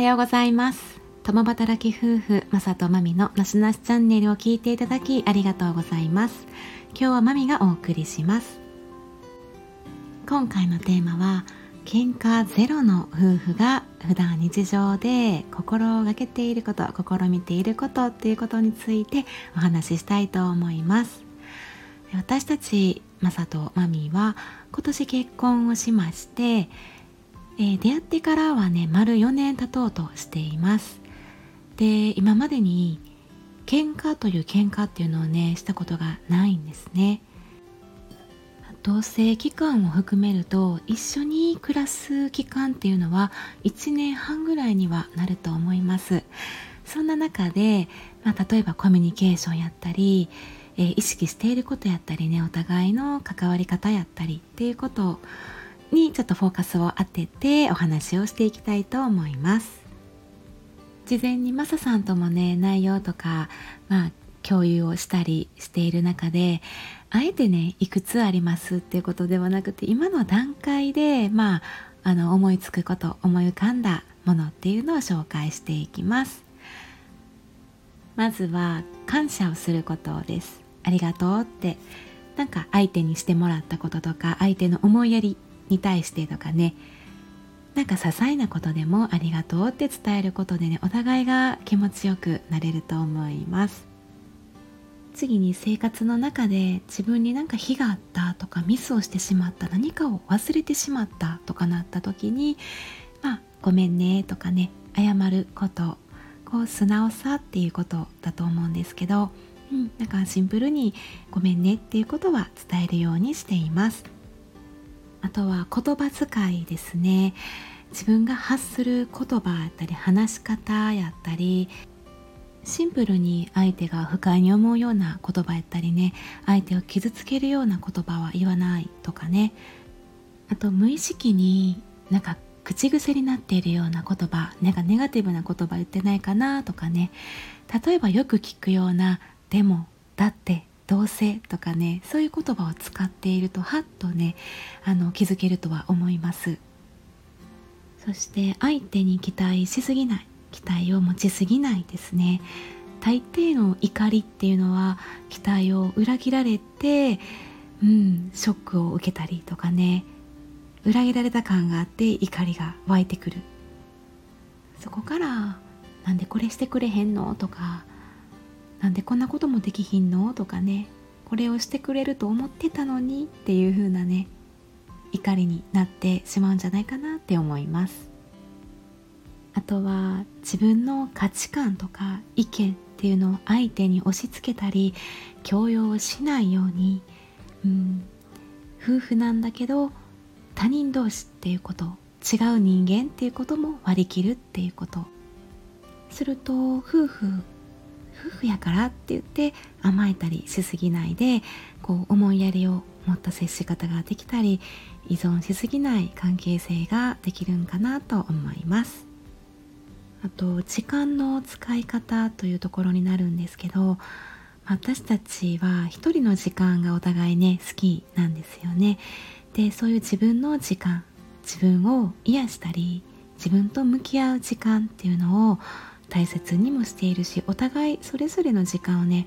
はようございます。共働き夫婦まさとまみのなしなしチャンネルを聞いていただきありがとうございます。今日はまみがお送りします。今回のテーマは喧嘩ゼロの夫婦が普段日常で心がけていること試みていることっていうことについてお話ししたいと思います。私たちマサとマミは今年結婚をしまして、えー、出会ってからはね丸4年経とうとしています。で今までに喧嘩という喧嘩っていうのをねしたことがないんですね。同棲期間を含めると一緒に暮らす期間っていうのは1年半ぐらいにはなると思います。そんな中で、まあ、例えばコミュニケーションやったり、えー、意識していることやったりねお互いの関わり方やったりっていうことをにちょっとフォーカスを当ててお話をしていきたいと思います。事前にマサさんともね内容とか、まあ、共有をしたりしている中であえてねいくつありますっていうことではなくて今の段階でまああの思いつくこと思い浮かんだものっていうのを紹介していきます。まずは感謝をすることです。ありがとうって。なんか相手にしてもらったこととか相手の思いやりに対してとかね。なんか些細なことでもありがとうって伝えることでねお互いが気持ちよくなれると思います。次に生活の中で自分になんか非があったとかミスをしてしまった何かを忘れてしまったとかなった時にまあごめんねとかね謝ることこう素直さっていうことだと思うんですけど、うん、なんかシンプルにごめんねっていうことは伝えるようにしています。あとは言葉遣いですね。自分が発する言葉やったり話し方やったりシンプルに相手が不快に思うような言葉やったりね。相手を傷つけるような言葉は言わないとかね。あと無意識になんか口癖になっているような言葉なんかネガティブな言葉言ってないかなとかね。例えばよく聞くような「でも」「だって」「どうせ」とかねそういう言葉を使っているとはっとねあの気づけるとは思います。そして相手に期待しすぎない期待を持ちすぎないですね。大抵の怒りっていうのは期待を裏切られてうんショックを受けたりとかね裏切られた感があって怒りが湧いてくる。そこからなんでこれしてくれへんの？とかなんでこんなこともできひんの？とかねこれをしてくれると思ってたのにっていう風なね怒りになってしまうんじゃないかなって思います。あとは自分の価値観とか意見っていうのを相手に押し付けたり強要しないように、うん、夫婦なんだけど他人同士っていうこと違う人間っていうことも割り切るっていうこと。すると夫婦夫婦やからって言って甘えたりしすぎないでこう思いやりを持った接し方ができたり依存しすぎない関係性ができるんかなと思います。あと時間の使い方というところになるんですけど私たちは一人の時間がお互いね好きなんですよね。でそういう自分の時間自分を癒したり自分と向き合う時間っていうのを大切にもしているしお互いそれぞれの時間をね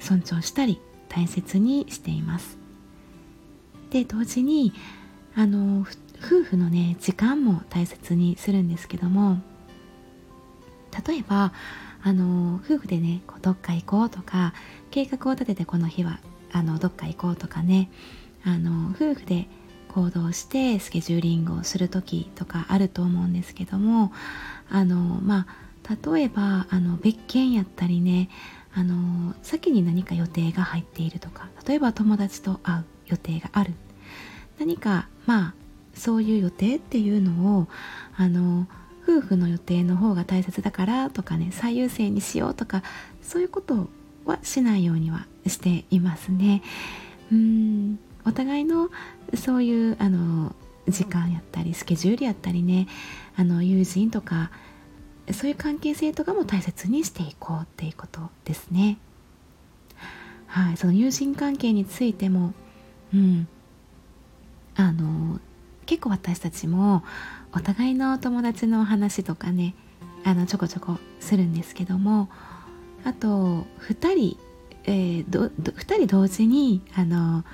尊重したり大切にしています。で同時にあの夫婦のね時間も大切にするんですけども例えばあの夫婦でねこうどっか行こうとか計画を立ててこの日はあのどっか行こうとかねあの夫婦で行動してスケジューリングをする時とかあると思うんですけどもあのまあ例えばあの別件やったりねあの先に何か予定が入っているとか例えば友達と会う予定がある何かまあそういう予定っていうのをあの夫婦の予定の方が大切だからとかね最優先にしようとかそういうことはしないようにはしていますね。うんお互いのそういうあの時間やったりスケジュールやったりねあの友人とかそういう関係性とかも大切にしていこうっていうことですね。はい、その友人関係についても、うん、あの結構私たちもお互いの友達の話とかねあのちょこちょこするんですけどもあと2人、えー、ど2人同時にあの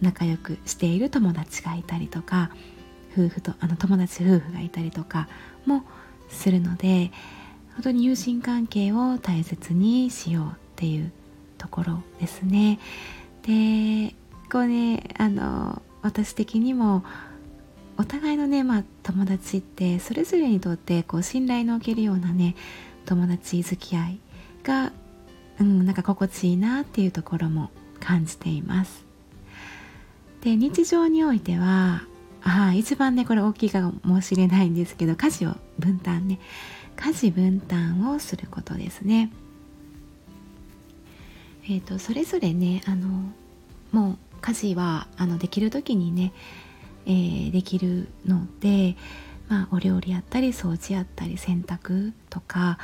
仲良くしている友達がいたりとか夫婦とあの友達夫婦がいたりとかもするので本当に友人関係を大切にしようっていうところですね。でこうねあの私的にもお互いのね、まあ、友達ってそれぞれにとってこう信頼のおけるようなね友達付き合いが、うん、なんか心地いいなっていうところも感じています。で日常においてはあ一番ねこれ大きいかもしれないんですけど家事を分担ね家事分担をすることですね。えーと、それぞれねあのもう家事はあのできる時にねえー、できるので、まあ、お料理やったり掃除やったり洗濯とか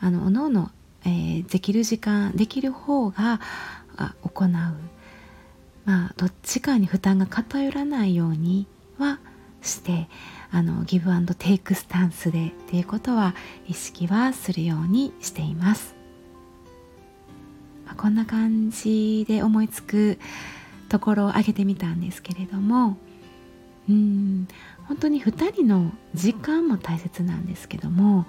あのおのおの、えー、できる時間できる方が行う、まあ、どっちかに負担が偏らないようにはしてあのギブアンドテイクスタンスでっていうことは意識はするようにしています、まあ、こんな感じで思いつくところを挙げてみたんですけれどもうん本当に2人の時間も大切なんですけども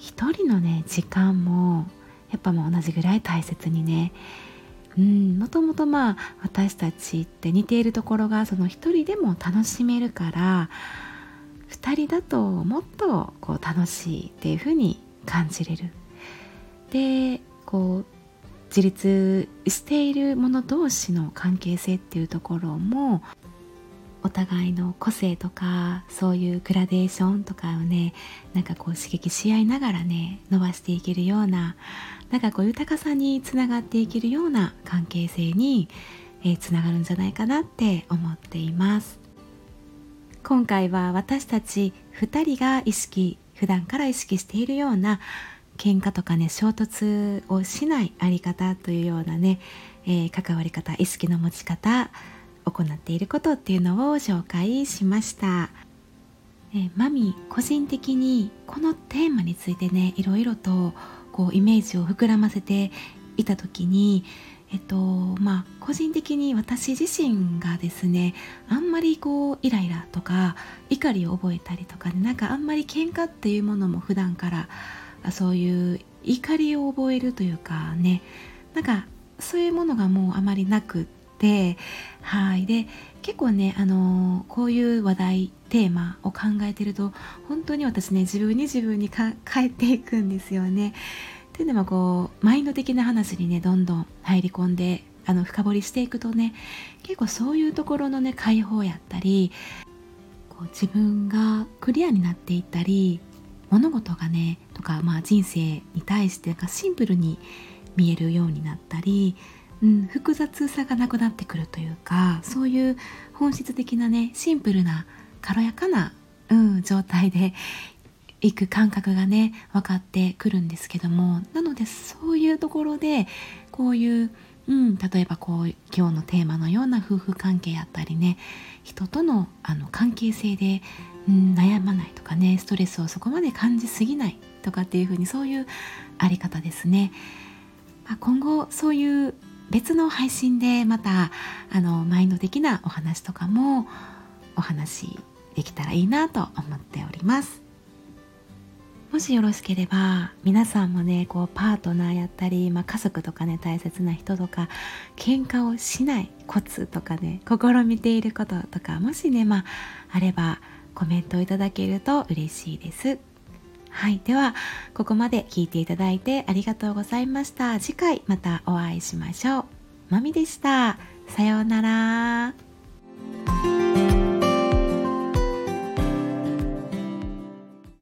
1人のね時間もやっぱもう同じぐらい大切にねもともとまあ私たちって似ているところがその1人でも楽しめるから2人だともっとこう楽しいっていう風に感じれる。でこう自立している者同士の関係性っていうところもお互いの個性とかそういうグラデーションとかをねなんかこう刺激し合いながらね伸ばしていけるようななんかこう豊かさにつながっていけるような関係性に、えー、つながるんじゃないかなって思っています今回は私たち2人が意識普段から意識しているような喧嘩とかね衝突をしないあり方というようなね、えー、関わり方意識の持ち方行っていることっていうのを紹介しました。えマミ個人的にこのテーマについてねいろいろとこうイメージを膨らませていた時にえっとまあ個人的に私自身がですねあんまりこうイライラとか怒りを覚えたりとか、で、なんかあんまり喧嘩っていうものも普段からそういう怒りを覚えるというかねなんかそういうものがもうあまりなくってはいで結構ねあのこういう話題テーマを考えてると本当に私ね自分に自分に変え ていくんですよね。っていうのもこうマインド的な話にねどんどん入り込んであの深掘りしていくとね結構そういうところのね解放やったりこう自分がクリアになっていったり物事がねとか、まあ、人生に対してなんかシンプルに見えるようになったりうん、複雑さがなくなってくるというかそういう本質的なねシンプルな軽やかな、うん、状態でいく感覚がね分かってくるんですけどもなのでそういうところでこういう、うん、例えばこう今日のテーマのような夫婦関係やったりね人とのあの関係性で、うん、悩まないとかねストレスをそこまで感じすぎないとかっていうふうにそういうあり方ですね。まあ、今後そういう別の配信でまたあのマインド的なお話とかもお話できたらいいなと思っております。もしよろしければ皆さんもねこうパートナーやったり、まあ、家族とかね大切な人とか喧嘩をしないコツとかね試みていることとかもしねまああればコメントいただけると嬉しいです。はい。では、ここまで聞いていただいてありがとうございました。次回またお会いしましょう。まみでした。さようなら。